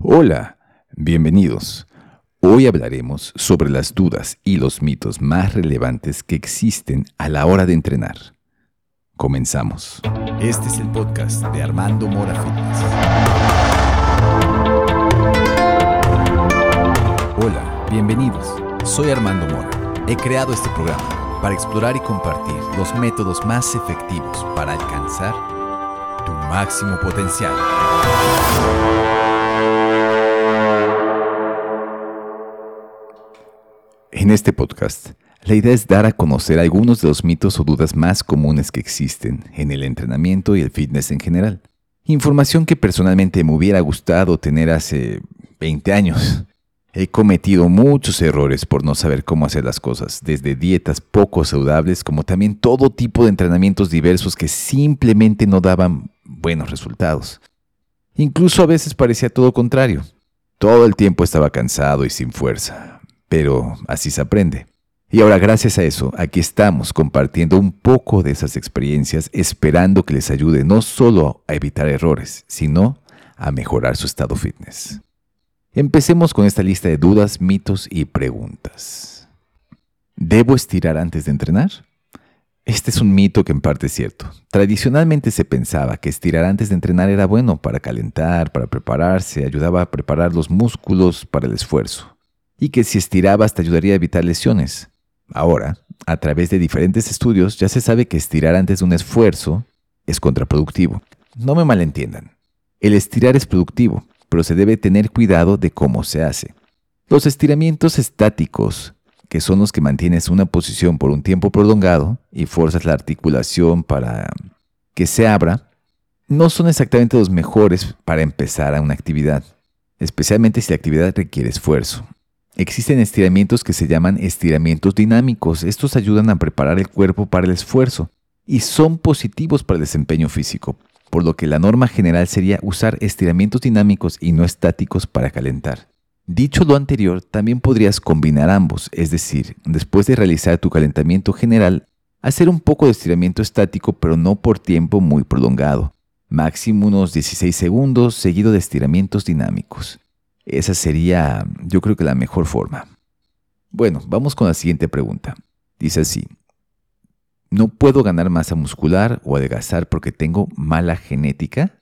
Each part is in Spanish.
Hola, bienvenidos. Hoy hablaremos sobre las dudas y los mitos más relevantes que existen a la hora de entrenar. Comenzamos. Este es el podcast de Armando Mora Fitness. Hola, bienvenidos. Soy Armando Mora. He creado este programa para explorar y compartir los métodos más efectivos para alcanzar tu máximo potencial. En este podcast, la idea es dar a conocer algunos de los mitos o dudas más comunes que existen en el entrenamiento y el fitness en general. Información que personalmente me hubiera gustado tener hace 20 años. He cometido muchos errores por no saber cómo hacer las cosas, desde dietas poco saludables como también todo tipo de entrenamientos diversos que simplemente no daban buenos resultados. Incluso a veces parecía todo contrario. Todo el tiempo estaba cansado y sin fuerza, pero así se aprende. Y ahora gracias a eso, aquí estamos compartiendo un poco de esas experiencias, esperando que les ayude no solo a evitar errores, sino a mejorar su estado fitness. Empecemos con esta lista de dudas, mitos y preguntas. ¿Debo estirar antes de entrenar? Este es un mito que en parte es cierto. Tradicionalmente se pensaba que estirar antes de entrenar era bueno para calentar, para prepararse, ayudaba a preparar los músculos para el esfuerzo, y que si estirabas te ayudaría a evitar lesiones. Ahora, a través de diferentes estudios ya se sabe que estirar antes de un esfuerzo es contraproductivo. No me malentiendan. El estirar es productivo, pero se debe tener cuidado de cómo se hace. Los estiramientos estáticos, que son los que mantienes una posición por un tiempo prolongado y fuerzas la articulación para que se abra, no son exactamente los mejores para empezar a una actividad, especialmente si la actividad requiere esfuerzo. Existen estiramientos que se llaman estiramientos dinámicos. Estos ayudan a preparar el cuerpo para el esfuerzo y son positivos para el desempeño físico, por lo que la norma general sería usar estiramientos dinámicos y no estáticos para calentar. Dicho lo anterior, también podrías combinar ambos, es decir, después de realizar tu calentamiento general, hacer un poco de estiramiento estático pero no por tiempo muy prolongado, máximo unos 16 segundos seguido de estiramientos dinámicos. Esa sería, yo creo que la mejor forma. Bueno, vamos con la siguiente pregunta. Dice así, ¿No puedo ganar masa muscular o adelgazar porque tengo mala genética?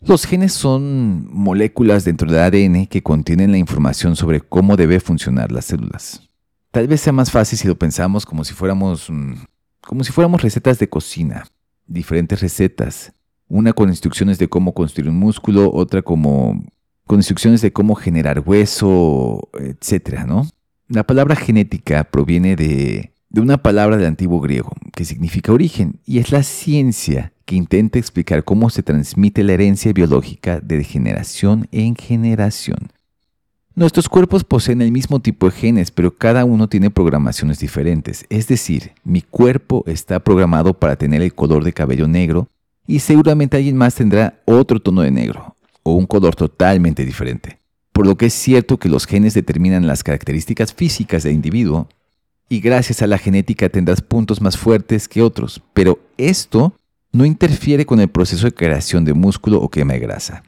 Los genes son moléculas dentro del ADN que contienen la información sobre cómo debe funcionar las células. Tal vez sea más fácil si lo pensamos como si fuéramos mm, como si fuéramos recetas de cocina, diferentes recetas, una con instrucciones de cómo construir un músculo, otra como con instrucciones de cómo generar hueso, etcétera, ¿no? La palabra genética proviene de de una palabra del antiguo griego que significa origen y es la ciencia que intenta explicar cómo se transmite la herencia biológica de generación en generación. Nuestros cuerpos poseen el mismo tipo de genes, pero cada uno tiene programaciones diferentes. Es decir, mi cuerpo está programado para tener el color de cabello negro y seguramente alguien más tendrá otro tono de negro o un color totalmente diferente. Por lo que es cierto que los genes determinan las características físicas del individuo, y gracias a la genética tendrás puntos más fuertes que otros, pero esto no interfiere con el proceso de creación de músculo o quema de grasa.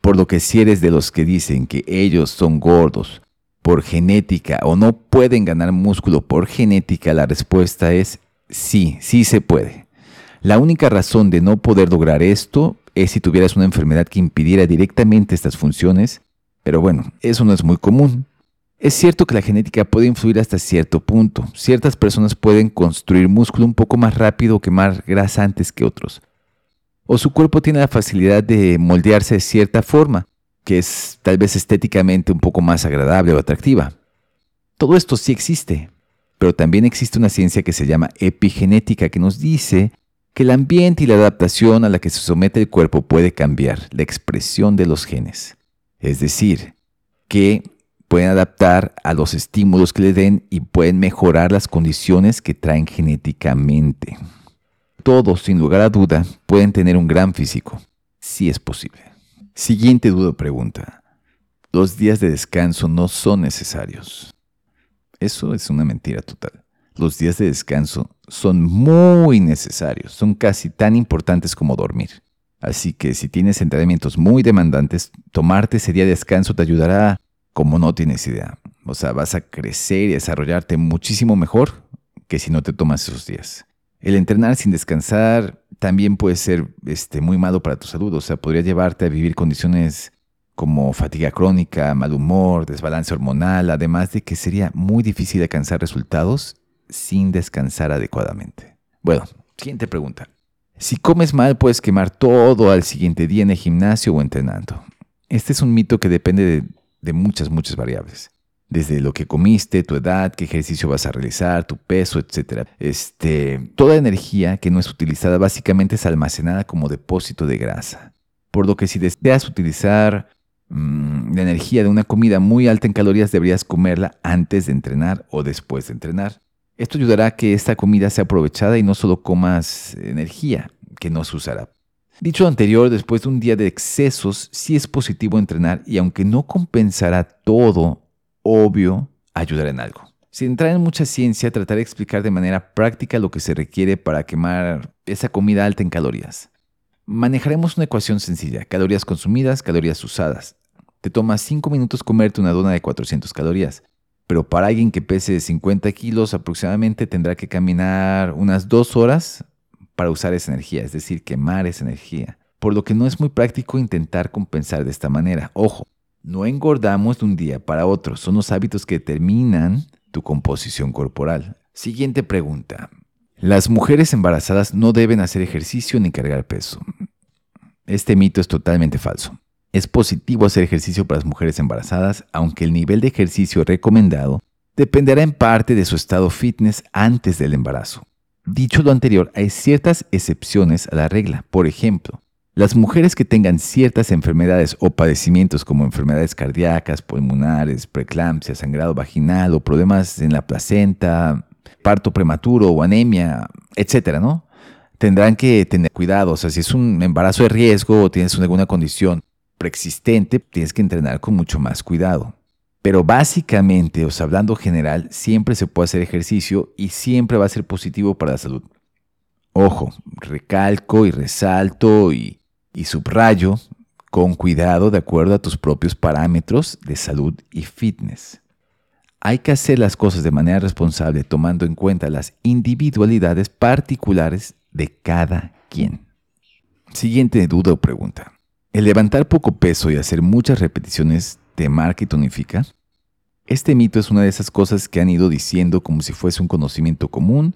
Por lo que si eres de los que dicen que ellos son gordos por genética o no pueden ganar músculo por genética, la respuesta es sí, sí se puede. La única razón de no poder lograr esto es si tuvieras una enfermedad que impidiera directamente estas funciones, pero bueno, eso no es muy común. Es cierto que la genética puede influir hasta cierto punto. Ciertas personas pueden construir músculo un poco más rápido o quemar grasa antes que otros. O su cuerpo tiene la facilidad de moldearse de cierta forma, que es tal vez estéticamente un poco más agradable o atractiva. Todo esto sí existe, pero también existe una ciencia que se llama epigenética que nos dice que el ambiente y la adaptación a la que se somete el cuerpo puede cambiar la expresión de los genes. Es decir, que pueden adaptar a los estímulos que le den y pueden mejorar las condiciones que traen genéticamente. Todos, sin lugar a duda, pueden tener un gran físico, si es posible. Siguiente duda o pregunta. Los días de descanso no son necesarios. Eso es una mentira total. Los días de descanso son muy necesarios, son casi tan importantes como dormir. Así que si tienes entrenamientos muy demandantes, tomarte ese día de descanso te ayudará como no tienes idea. O sea, vas a crecer y desarrollarte muchísimo mejor que si no te tomas esos días. El entrenar sin descansar también puede ser este, muy malo para tu salud. O sea, podría llevarte a vivir condiciones como fatiga crónica, mal humor, desbalance hormonal, además de que sería muy difícil alcanzar resultados sin descansar adecuadamente. Bueno, siguiente pregunta. Si comes mal, puedes quemar todo al siguiente día en el gimnasio o entrenando. Este es un mito que depende de, muchas, muchas variables. Desde lo que comiste, tu edad, qué ejercicio vas a realizar, tu peso, etc. Este, toda energía que no es utilizada básicamente es almacenada como depósito de grasa. Por lo que si deseas utilizar mm, la energía de una comida muy alta en calorías, deberías comerla antes de entrenar o después de entrenar. Esto ayudará a que esta comida sea aprovechada y no solo comas energía que no se usará. Dicho anterior, después de un día de excesos, sí es positivo entrenar y aunque no compensará todo, obvio, ayudará en algo. Sin entrar en mucha ciencia, trataré de explicar de manera práctica lo que se requiere para quemar esa comida alta en calorías. Manejaremos una ecuación sencilla, calorías consumidas, calorías usadas. Te toma 5 minutos comerte una dona de 400 calorías pero para alguien que pese 50 kilos aproximadamente tendrá que caminar unas dos horas para usar esa energía, es decir, quemar esa energía. Por lo que no es muy práctico intentar compensar de esta manera. Ojo, no engordamos de un día para otro, son los hábitos que determinan tu composición corporal. Siguiente pregunta. Las mujeres embarazadas no deben hacer ejercicio ni cargar peso. Este mito es totalmente falso. Es positivo hacer ejercicio para las mujeres embarazadas, aunque el nivel de ejercicio recomendado dependerá en parte de su estado fitness antes del embarazo. Dicho lo anterior, hay ciertas excepciones a la regla. Por ejemplo, las mujeres que tengan ciertas enfermedades o padecimientos como enfermedades cardíacas, pulmonares, preeclampsia, sangrado vaginal o problemas en la placenta, parto prematuro o anemia, etcétera, ¿no? Tendrán que tener cuidado. O sea, si es un embarazo de riesgo o tienes alguna condición preexistente, tienes que entrenar con mucho más cuidado. Pero básicamente, o hablando general, siempre se puede hacer ejercicio y siempre va a ser positivo para la salud. Ojo, recalco y resalto y subrayo con cuidado de acuerdo a tus propios parámetros de salud y fitness. Hay que hacer las cosas de manera responsable tomando en cuenta las individualidades particulares de cada quien. Siguiente duda o pregunta. El levantar poco peso y hacer muchas repeticiones te marca y tonifica. Este mito es una de esas cosas que han ido diciendo como si fuese un conocimiento común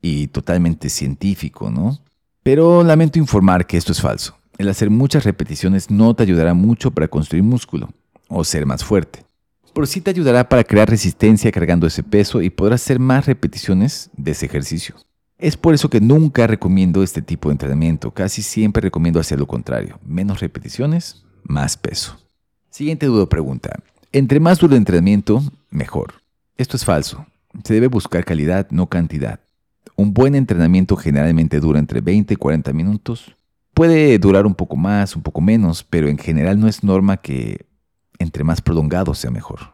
y totalmente científico, ¿no? Pero lamento informar que esto es falso. El hacer muchas repeticiones no te ayudará mucho para construir músculo o ser más fuerte. Pero sí te ayudará para crear resistencia cargando ese peso y podrás hacer más repeticiones de ese ejercicio. Es por eso que nunca recomiendo este tipo de entrenamiento, casi siempre recomiendo hacer lo contrario, menos repeticiones, más peso. Siguiente duda o pregunta. Entre más duro el entrenamiento, mejor. Esto es falso. Se debe buscar calidad, no cantidad. Un buen entrenamiento generalmente dura entre 20 y 40 minutos. Puede durar un poco más, un poco menos, pero en general no es norma que entre más prolongado sea mejor.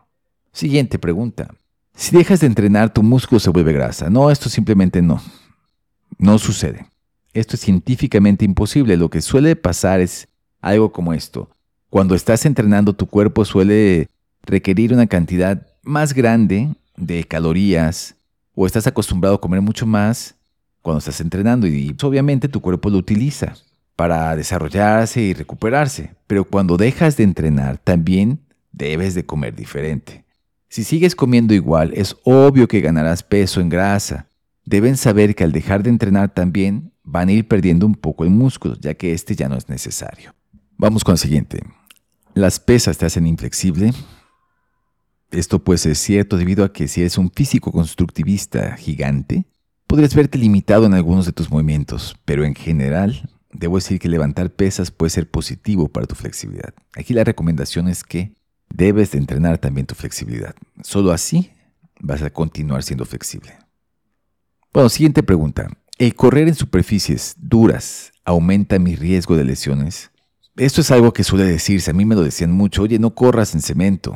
Siguiente pregunta. Si dejas de entrenar, tu músculo se vuelve grasa. No, esto simplemente no. No sucede. Esto es científicamente imposible. Lo que suele pasar es algo como esto. Cuando estás entrenando, tu cuerpo suele requerir una cantidad más grande de calorías o estás acostumbrado a comer mucho más cuando estás entrenando y obviamente tu cuerpo lo utiliza para desarrollarse y recuperarse. Pero cuando dejas de entrenar, también debes de comer diferente. Si sigues comiendo igual, es obvio que ganarás peso en grasa, deben saber que al dejar de entrenar también van a ir perdiendo un poco el músculo, ya que este ya no es necesario. Vamos con el siguiente. ¿Las pesas te hacen inflexible? Esto puede ser cierto debido a que si eres un físico constructivista gigante, podrías verte limitado en algunos de tus movimientos, pero en general, debo decir que levantar pesas puede ser positivo para tu flexibilidad. Aquí la recomendación es que debes de entrenar también tu flexibilidad. Solo así vas a continuar siendo flexible. Bueno, siguiente pregunta. ¿El correr en superficies duras aumenta mi riesgo de lesiones? Esto es algo que suele decirse, a mí me lo decían mucho, oye, no corras en cemento.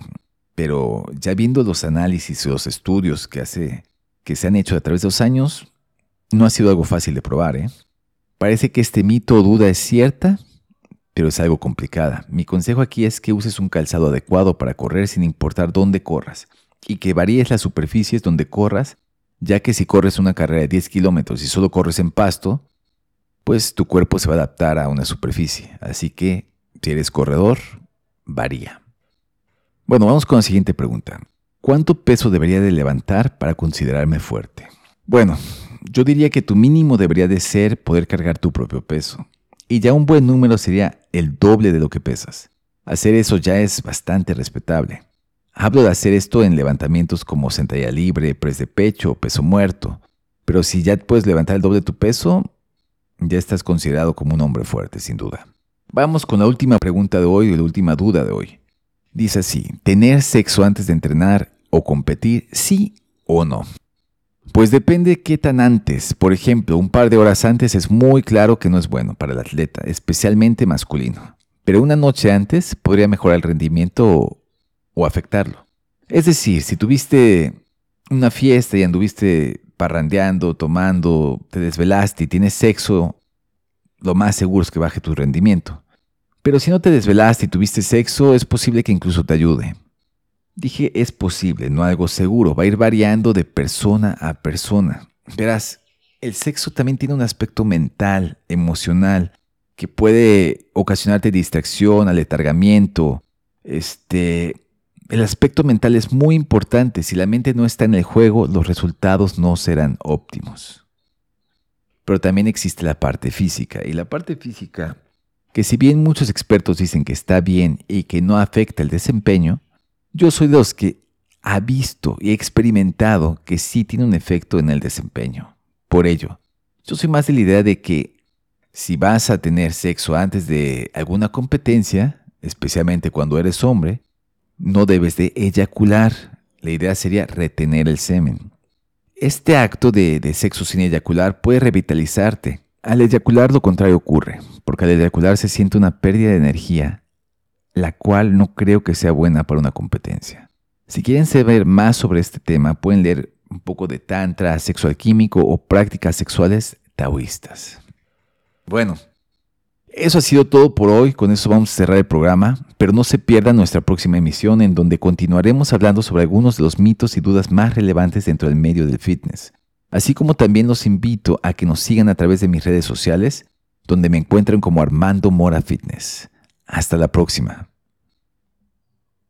Pero ya viendo los análisis y los estudios que, hace, que se han hecho a través de los años, no ha sido algo fácil de probar. ¿eh? Parece que este mito o duda es cierta, pero es algo complicada. Mi consejo aquí es que uses un calzado adecuado para correr sin importar dónde corras y que varíes las superficies donde corras, ya que si corres una carrera de 10 kilómetros y solo corres en pasto, pues tu cuerpo se va a adaptar a una superficie. Así que si eres corredor, varía. Bueno, vamos con la siguiente pregunta. ¿Cuánto peso debería de levantar para considerarme fuerte? Bueno, yo diría que tu mínimo debería de ser poder cargar tu propio peso. Y ya un buen número sería el doble de lo que pesas. Hacer eso ya es bastante respetable. Hablo de hacer esto en levantamientos como sentadilla libre, press de pecho, peso muerto. Pero si ya puedes levantar el doble de tu peso, ya estás considerado como un hombre fuerte, sin duda. Vamos con la última pregunta de hoy y la última duda de hoy. Dice así, ¿tener sexo antes de entrenar o competir, sí o no? Pues depende qué tan antes. Por ejemplo, un par de horas antes es muy claro que no es bueno para el atleta, especialmente masculino. Pero una noche antes podría mejorar el rendimiento o, afectarlo. Es decir, si tuviste una fiesta y anduviste parrandeando, tomando, te desvelaste y tienes sexo, lo más seguro es que baje tu rendimiento. Pero si no te desvelaste y tuviste sexo, es posible que incluso te ayude. Dije es posible, no algo seguro, va a ir variando de persona a persona. Verás, el sexo también tiene un aspecto mental, emocional, que puede ocasionarte distracción, aletargamiento. Este, el aspecto mental es muy importante. Si la mente no está en el juego, los resultados no serán óptimos. Pero también existe la parte física. Y la parte física, que si bien muchos expertos dicen que está bien y que no afecta el desempeño, yo soy de los que ha visto y experimentado que sí tiene un efecto en el desempeño. Por ello, yo soy más de la idea de que si vas a tener sexo antes de alguna competencia, especialmente cuando eres hombre, no debes de eyacular. La idea sería retener el semen. Este acto de, de, sexo sin eyacular puede revitalizarte. Al eyacular lo contrario ocurre, porque al eyacular se siente una pérdida de energía la cual no creo que sea buena para una competencia. Si quieren saber más sobre este tema, pueden leer un poco de tantra, sexual químico o prácticas sexuales taoístas. Bueno, eso ha sido todo por hoy, con eso vamos a cerrar el programa, pero no se pierdan nuestra próxima emisión en donde continuaremos hablando sobre algunos de los mitos y dudas más relevantes dentro del medio del fitness. Así como también los invito a que nos sigan a través de mis redes sociales, donde me encuentran como Armando Mora Fitness. Hasta la próxima.